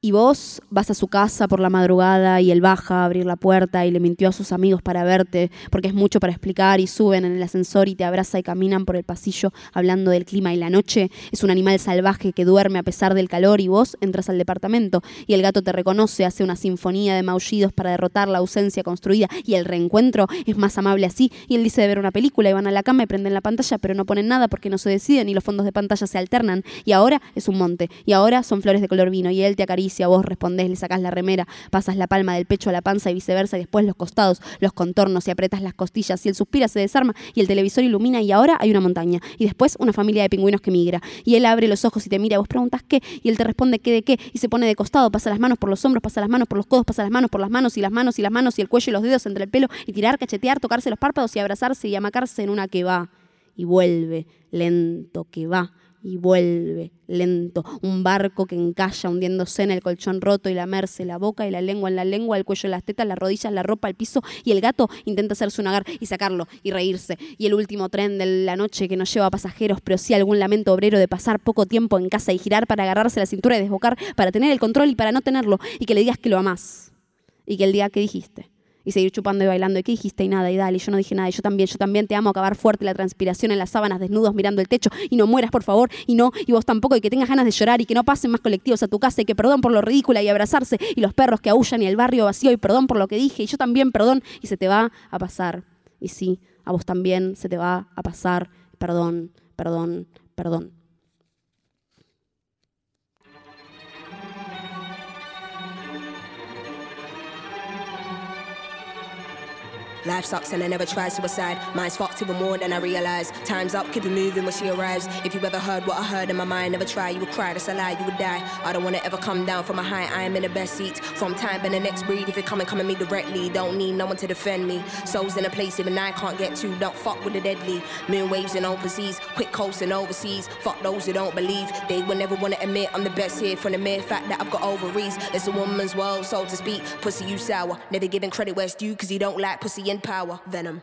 Y vos vas a su casa por la madrugada y él baja a abrir la puerta y le mintió a sus amigos para verte, porque es mucho para explicar y suben en el ascensor y te abraza y caminan por el pasillo hablando del clima y la noche. Es un animal salvaje que duerme a pesar del calor y vos entras al departamento. Y el gato te reconoce, hace una sinfonía de maullidos para derrotar la ausencia construida y el reencuentro es más amable así. Y él dice de ver una película y van a la cama y prenden la pantalla pero no ponen nada porque no se deciden y los fondos de pantalla se alternan. Y ahora es un monte y ahora son flores de color vino y él te acaricia, vos respondés, le sacás la remera, pasas la palma del pecho a la panza y viceversa y después los costados, los contornos y apretas las costillas y él suspira, se desarma y el televisor ilumina y ahora hay una montaña y después una familia de pingüinos que migra. Y él abre los ojos y te mira, vos preguntas qué y él te responde qué de qué y se pone de costado, pasa las manos por los hombros, pasa las manos por los codos, pasa las manos por las manos y las manos y las manos y el cuello y los dedos entre el pelo y tirar, cachetear, tocarse los párpados y abrazarse y amacarse en una que va y vuelve lento que va y vuelve lento, un barco que encalla hundiéndose en el colchón roto y lamerse la boca y la lengua en la lengua, el cuello, las tetas, las rodillas, la ropa, el piso y el gato intenta hacerse un agar y sacarlo y reírse. Y el último tren de la noche que no lleva pasajeros pero sí algún lamento obrero de pasar poco tiempo en casa y girar para agarrarse la cintura y desbocar para tener el control y para no tenerlo y que le digas que lo amás y que el día que dijiste y seguir chupando y bailando. ¿Y qué dijiste? Y nada, y dale, y yo no dije nada, y yo también, yo también te amo, acabar fuerte la transpiración en las sábanas, desnudos mirando el techo, y no mueras, por favor, y no, y vos tampoco, y que tengas ganas de llorar, y que no pasen más colectivos a tu casa, y que perdón por lo ridícula, y abrazarse, y los perros que aullan, y el barrio vacío, y perdón por lo que dije, y yo también, perdón, y se te va a pasar. Y sí, a vos también se te va a pasar, perdón, perdón, perdón. Life sucks and I never tried suicide. Mine's fucked even more than I realize. Time's up, keep it moving when she arrives. If you ever heard what I heard in my mind, never try, you would cry, that's a lie, you would die. I don't wanna ever come down from a high, I am in the best seat. From time and the next breed, if you come and come at me directly, don't need no one to defend me. Souls in a place even I can't get to, don't fuck with the deadly. Moon waves in open seas, quick coasting overseas. Fuck those who don't believe, they will never wanna admit I'm the best here from the mere fact that I've got ovaries. It's a woman's world, so to speak. Pussy, you sour. Never giving credit where it's due, cause you don't like pussy and power. Venom.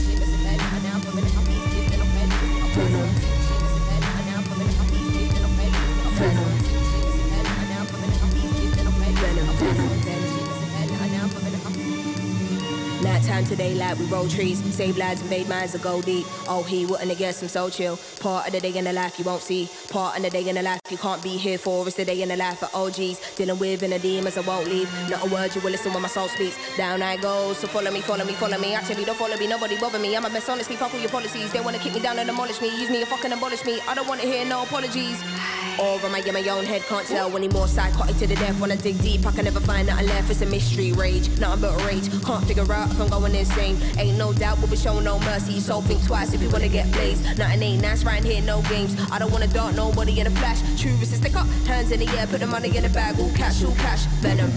Venom. Venom. Nighttime today, like we roll trees, save lives and made minds that go deep. Oh, he wouldn't have guessed I'm so chill. Part of the day in the life you won't see. Part of the day in the life you can't be here for. It's the day in the life of OGs. Dealing with inner demons I won't leave. Not a word you will listen when my soul speaks. Down I go, so follow me, follow me, follow me. Actually, don't follow me, nobody bother me. I'm a mess, honestly, fuck all your policies. They wanna kick me down and demolish me. Use me and fucking abolish me. I don't wanna hear no apologies. Or am I in my own head? Can't tell anymore. Psychotic to the death. When I dig deep, I can never find nothing left. It's a mystery, rage. Nothing but rage. Can't figure out if I'm going insane. Ain't no doubt, we'll be showing no mercy. So think twice if you wanna get blazed. Nothing ain't nice right here, no games. I don't wanna dart nobody in a flash. True, a stick up. Hands in the air, put the money in the bag. All cash, all cash. Venom.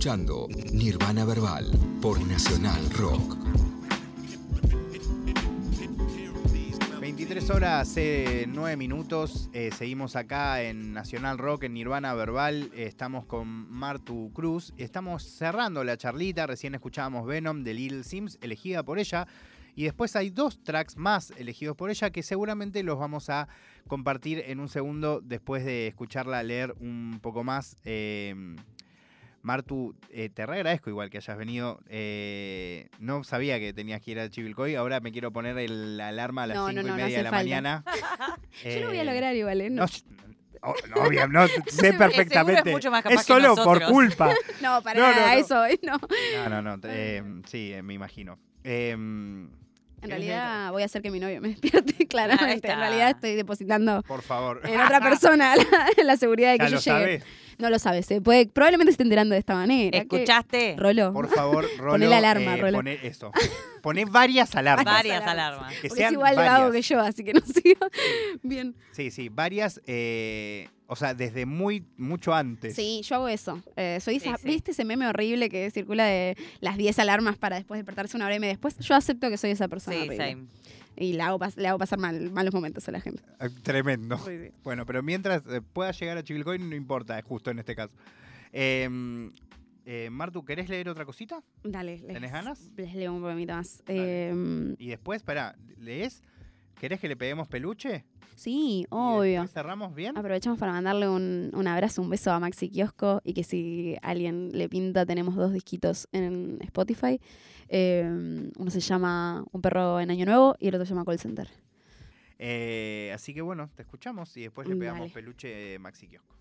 Escuchando Nirvana Verbal por Nacional Rock. 23 horas, eh, 9 minutos. eh, seguimos acá en Nacional Rock, en Nirvana Verbal. eh, estamos con Martu Cruz. Estamos cerrando la charlita. Recién escuchábamos Venom de Little Sims, elegida por ella. Y después hay dos tracks más elegidos por ella que seguramente los vamos a compartir en un segundo después de escucharla leer un poco más. Eh, Martu, eh, te re agradezco igual que hayas venido. Eh, no sabía que tenías que ir a Chivilcoy. Ahora me quiero poner el- la alarma a las No, 5 no, no, y no media de la falta. mañana. Yo lo voy a Eh, lograr igual, ¿eh? No, oh, no, obvio, no, sé perfectamente. es mucho más capaz Es que solo por culpa. no para No, no, nada, no. eso, ¿eh? no. No, no, no. eh, sí, eh, me imagino. Eh, En ¿querés realidad voy a hacer que mi novio me despierte, claramente. está. En realidad estoy depositando? Por favor. en otra persona la, la seguridad de que ya yo lo llegue. sabes. No lo sabes, se puede, probablemente esté enterando de esta manera. ¿Escuchaste? Rolo. Por favor, Rolo. Poné la alarma, eh, Rolo. poné eso. Poné varias alarmas. Varias alarmas. Que Porque es igual de vago que yo, así que no sigo. Bien. Sí, sí, varias. eh, o sea, desde muy mucho antes. Sí, yo hago eso. Eh, soy esa- Sí, sí. ¿Viste ese meme horrible que circula de las 10 alarmas para después despertarse una hora y media después? Yo acepto que soy esa persona Sí, horrible. same. Y le hago, pas- le hago pasar mal, malos momentos a la gente. Eh, Tremendo. Sí, sí. Bueno, pero mientras eh, pueda llegar a Chivilcoy, no importa, eh, justo en este caso. Eh, eh, Martu, ¿querés leer otra cosita? Dale. Les, ¿Tenés ganas? Les leo un poquito más. Eh, Y después, espera, ¿lees? ¿Querés que le peguemos peluche? sí, obvio. ¿Cerramos bien? Aprovechamos para mandarle un, un abrazo, un beso a Maxi Kiosco y que si alguien le pinta, tenemos dos disquitos en Spotify. Eh, uno se llama Un perro en Año Nuevo y el otro se llama Call Center. Eh, así que bueno, te escuchamos y después le pegamos Dale. peluche Maxi Kiosco.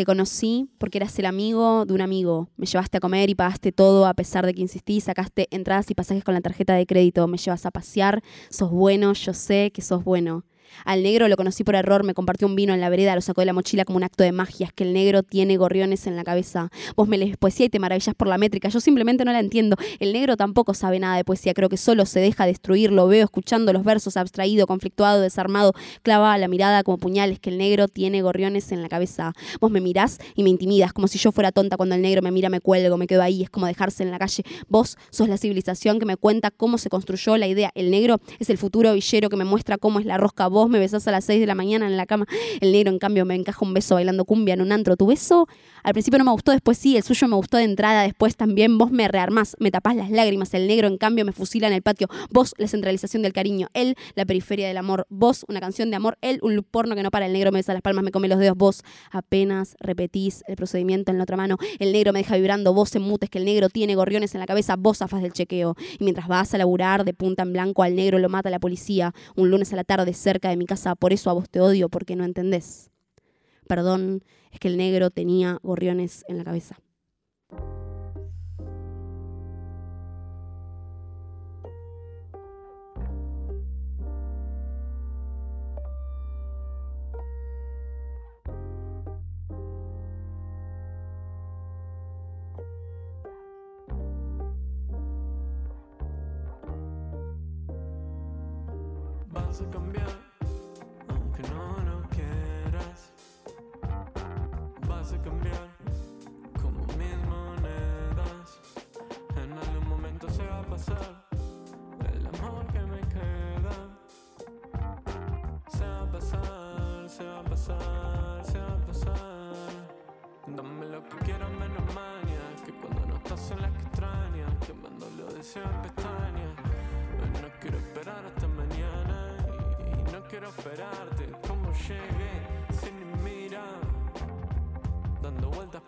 Te conocí porque eras el amigo de un amigo. Me llevaste a comer y pagaste todo a pesar de que insistí. Sacaste entradas y pasajes con la tarjeta de crédito. Me llevas a pasear. Sos bueno, yo sé que sos bueno. Al negro lo conocí por error, me compartió un vino en la vereda, lo sacó de la mochila como un acto de magia. Es que el negro tiene gorriones en la cabeza. Vos me lees poesía y te maravillas por la métrica. Yo simplemente no la entiendo. El negro tampoco sabe nada de poesía. Creo que solo se deja destruir. Lo veo escuchando los versos, abstraído, conflictuado, desarmado. Clava la mirada como puñales. Que el negro tiene gorriones en la cabeza. Vos me mirás y me intimidas, como si yo fuera tonta. Cuando el negro me mira, me cuelgo, me quedo ahí. Es como dejarse en la calle. Vos sos la civilización que me cuenta cómo se construyó la idea. El negro es el futuro villero que me muestra cómo es la rosca. Me besás a las 6 de la mañana en la cama. El negro, en cambio, me encaja un beso bailando cumbia en un antro. Tu beso al principio no me gustó, después sí. El suyo me gustó de entrada, después también. Vos me rearmás, me tapás las lágrimas. El negro, en cambio, me fusila en el patio. Vos, la centralización del cariño. Él, la periferia del amor. Vos, una canción de amor. Él, un porno que no para. El negro me besa las palmas, me come los dedos. Vos, apenas repetís el procedimiento en la otra mano. El negro me deja vibrando. Vos, emutes que el negro tiene gorriones en la cabeza. Vos, zafas del chequeo. Y mientras vas a laburar de punta en blanco, al negro lo mata la policía. Un lunes a la tarde cerca de mi casa. Por eso a vos te odio, porque no entendés. Perdón, es que el negro tenía gorriones en la cabeza. Cambiar como mis monedas. En algún momento se va a pasar el amor que me queda. Se va a pasar, se va a pasar, se va a pasar. Dame lo que quieras menos maña Que cuando no estás en las que extrañas Quemando los deseos en pestañas no quiero esperar hasta mañana Y, y no quiero esperarte Como llegué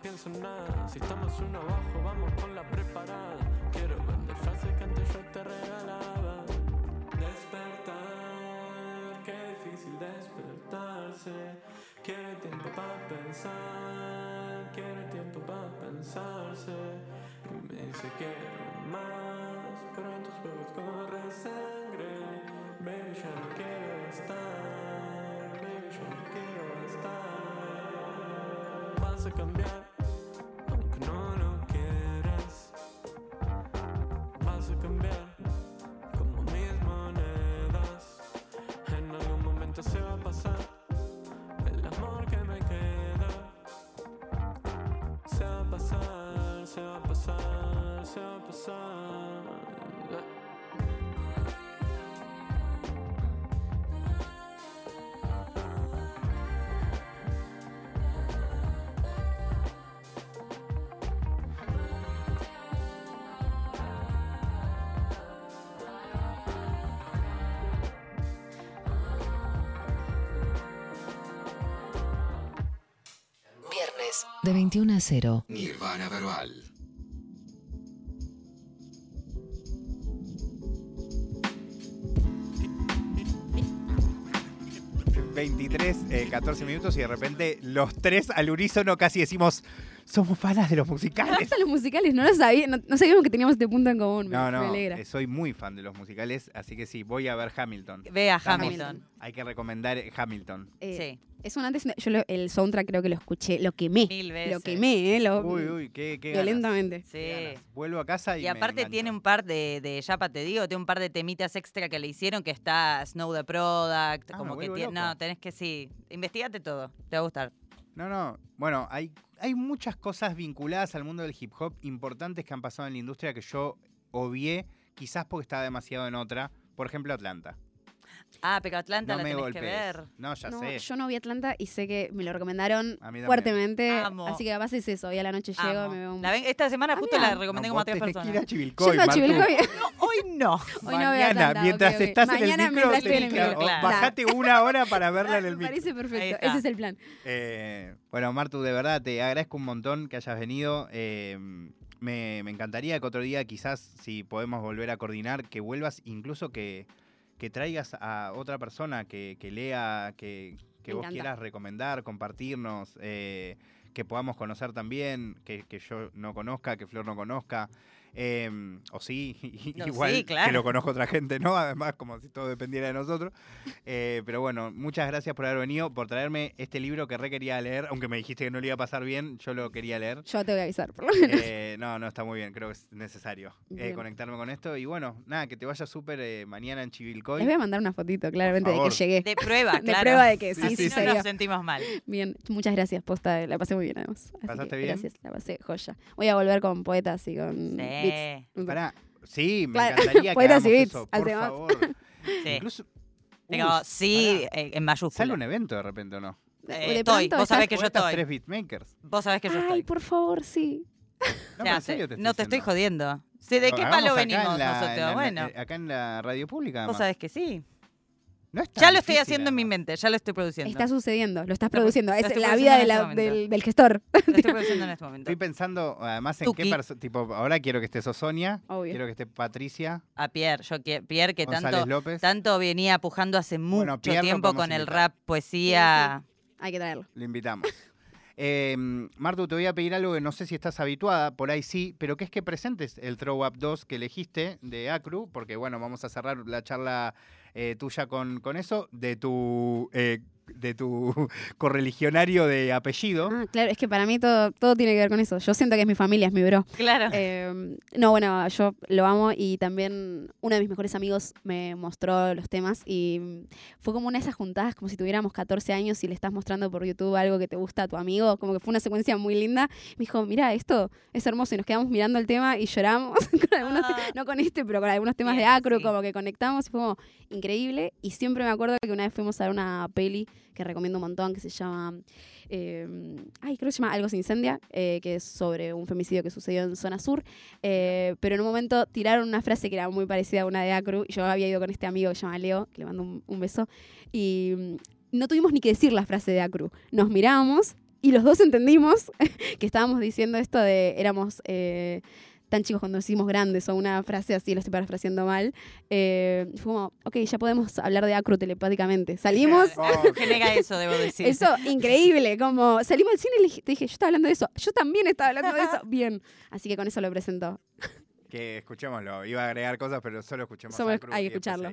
pienso en nada. Si estamos uno abajo vamos con la preparada. Quiero vender frases que antes yo te regalaba. Despertar, qué difícil despertarse. Quiere tiempo para pensar, quiere tiempo para pensarse. Me dice quiero más, pero en tus ojos corre sangre. Baby ya no quiero estar, baby ya no quiero estar. Vas a cambiar, de 21 a 0. Nirvana Verbal. Eh, 23, eh, 14 minutos y de repente los tres al unísono casi decimos, somos fanas de los musicales. gustan los musicales, no lo sabía, no, no sabíamos que teníamos este punto en común. Me, No, me no, alegra. eh, soy muy fan de los musicales, así que sí, voy a ver Hamilton. Ve a Vamos, Hamilton. Hay que recomendar eh, Hamilton. Eh, Sí. Es un antes. Yo lo- el soundtrack creo que lo escuché, lo quemé. Mil Lo veces. quemé, ¿eh? Lo, Uy, uy, qué, qué ganas, violentamente. Sí. qué ganas. Vuelvo a casa y Y aparte tiene un par de, de Yapa, te digo, tiene un par de temitas extra que le hicieron que está Snow the Product, Ah, como que tiene, no, tenés que sí, investigate todo, te va a gustar. No, no. Bueno, hay, hay muchas cosas vinculadas al mundo del hip hop importantes que han pasado en la industria que yo obvié, quizás porque estaba demasiado en otra. Por ejemplo, Atlanta. Ah, pero Atlanta no la me tenés golpees. que ver. No, ya No, sé. yo no vi Atlanta y sé que me lo recomendaron A mí también. fuertemente. Amo. Así que capaz es eso. Hoy a la noche llego Amo. y me veo un. La ven- esta semana justo la recomendé No, como a tres tenés que ir personas. a Chivilcoy, Yendo a. Chivilcoy. Hoy no. Hoy no veo Mañana, Atlanta, mientras ok, ok. estás en el micro, mientras estoy en tenés el que- micro, o claro. bajate una hora para verla en el Me micro. parece Ahí perfecto. Ese es el plan. Eh, bueno, Martu, de verdad te agradezco un montón que hayas venido. Eh, me, me encantaría que otro día, quizás, si podemos volver a coordinar, que vuelvas, incluso que, que traigas a otra persona que, que lea, que, que vos encanta. quieras recomendar, compartirnos, eh, que podamos conocer también, que, que yo no conozca, que Flor no conozca. Eh, o sí, No, igual sí, claro. que lo conozca otra gente, ¿no? Además, como si todo dependiera de nosotros. Eh, pero bueno, muchas gracias por haber venido, por traerme este libro que re quería leer, aunque me dijiste que no le iba a pasar bien, yo lo quería leer. Yo tengo que avisar, por lo menos. Eh, no, no, está muy bien, creo que es necesario eh, conectarme con esto. Y bueno, nada, que te vaya súper eh, mañana en Chivilcoy. Les voy a mandar una fotito, claramente, de que llegué. De prueba, De claro. prueba de que Sí, sí, Así sí, no nos sentimos mal. Bien, muchas gracias, posta, la pasé muy bien además. Así ¿Pasaste que bien? Gracias, la pasé joya. Voy a volver con poetas y con beats. Sí, Pará, sí, me Claro, encantaría que poetas y hagamos beats, eso, por hacemos. favor. sí. Incluso, Pero sí, pará, eh, en mayúscula. ¿Sale un evento de repente o no? Eh, estoy, vos sabés que yo estoy. tres beatmakers. Vos sabés que yo Ay, estoy. por favor, sí. No, Se pero en hace. serio te estoy no te estoy diciendo. jodiendo. ¿De qué palo venimos la- nosotros? la- bueno, eh, acá en la radio pública. vos sabés que sí. No es Ya lo estoy haciendo en mi mente, ya lo estoy produciendo. Está sucediendo, lo estás produciendo. lo Es la produciendo vida de este la- del, del gestor. Lo estoy produciendo en este momento. Estoy pensando, además, en qué persona. Tipo, ahora quiero que esté Sonia, Obvio. quiero que esté Patricia, A Pierre, yo que, Pierre que González tanto, López. tanto venía pujando hace mucho Pierre tiempo con el rap, poesía. Hay que traerlo. Lo invitamos. Eh, Martu, te voy a pedir algo que no sé si estás habituada, por ahí sí, pero que es que presentes el Throw Up 2 que elegiste de Acru, porque bueno, vamos a cerrar la charla eh, tuya con, con eso, de tu, eh, de tu correligionario de apellido. Ah, claro, es que para mí todo, todo tiene que ver con eso. Yo siento que es mi familia, es mi bro. Claro. Eh, no, bueno, yo lo amo y también uno de mis mejores amigos me mostró los temas y fue como una de esas juntadas, como si tuviéramos 14 años y le estás mostrando por YouTube algo que te gusta a tu amigo, como que fue una secuencia muy linda. Me dijo, mira, esto es hermoso y nos quedamos mirando el tema y lloramos, con algunos te- Ah. no con este, pero con algunos temas Bien, de Acro, sí. como que conectamos y fue como increíble. Y siempre me acuerdo que una vez fuimos a ver una peli que recomiendo un montón, que se llama, eh, ay, creo que se llama Algo se incendia, eh, que es sobre un femicidio que sucedió en zona sur. Eh, pero en un momento tiraron una frase que era muy parecida a una de Acru. Yo había ido con este amigo que se llama Leo, que le mando un, un beso. Y mm, no tuvimos ni que decir la frase de Acru. Nos mirábamos y los dos entendimos que estábamos diciendo esto de éramos eh, tan chicos cuando decimos grandes o una frase así, lo estoy parafraseando mal. Eh, fue como, ok, ya podemos hablar de Acru telepáticamente. Salimos. Oh, Genera eso, debo decir. Eso, increíble, como salimos del cine y le dije- te dije, yo estaba hablando de eso, yo también estaba hablando de eso, bien. Así que con eso lo presento. que escuchémoslo. Iba a agregar cosas, pero solo escuchemos Acru hay que escucharlo.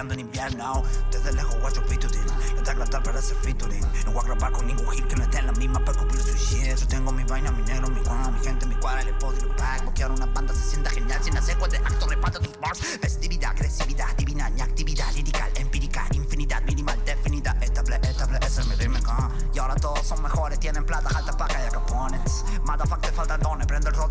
rapeando en invierno. Desde lejos guacho pitutin, no te agradar para hacer featuring. No voy a grabar con ningún hit que no esté en la misma para cumplir su shit. Yo tengo mi vaina, mi negro, mi guan, mi gente, mi cuadra, el pod y los pack. Bloquear una banda se sienta genial sin hacer de acto, reparte tus bars. Festividad, agresividad, divina, ni actividad lirical, empírica, infinidad, minimal, definida. Estable, estable, es mi ritmo, Y ahora todos son mejores, tienen plata, alta paca y acapones. Motherfuck, te faltan dones, prende el rol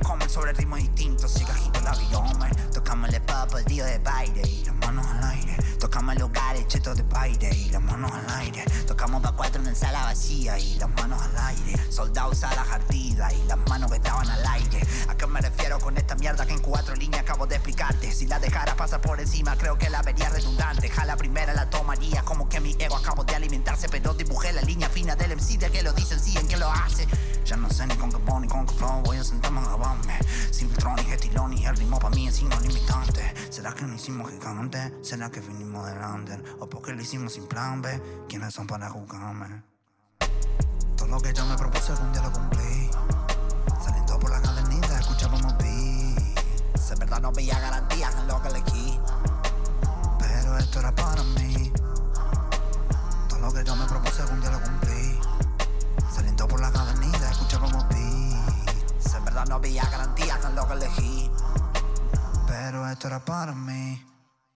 comen sobre ritmos distintos, sí cajito el avión. Tocamos el pop el día de baile y las manos al aire. Tocamos lugares chetos de baile y las manos al aire. Tocamos pa' cuatro en sala vacía y las manos al aire. Soldados a la jardida y las manos que estaban al aire. ¿A qué me refiero con esta mierda que en cuatro líneas acabo de explicarte? Si la dejara pasar por encima, creo que la vería redundante. Ja, la primera la tomaría como que mi ego acabo de alimentarse, pero dibujé la línea fina del MC de que lo dicen, sí, en que lo hace. Ya no sé ni con qué pon ni con qué flow, voy a sentarme a grabarme. Sin filtro ni gestilón y el ritmo para mí es signo limitante. ¿Será que no hicimos gigante? ¿Será que vinimos ¿O porque lo hicimos sin plan B? ¿Quiénes son para juzgarme? Todo lo que yo me propuse algún día lo cumplí. Saliendo por la avenida escuchábamos beats. En verdad no veía garantías en lo que elegí. Pero esto era para mí. Todo lo que yo me propuse algún día lo cumplí. Saliendo por la avenida escuchábamos beats. En verdad no había garantías en lo que elegí. Pero esto era para mí.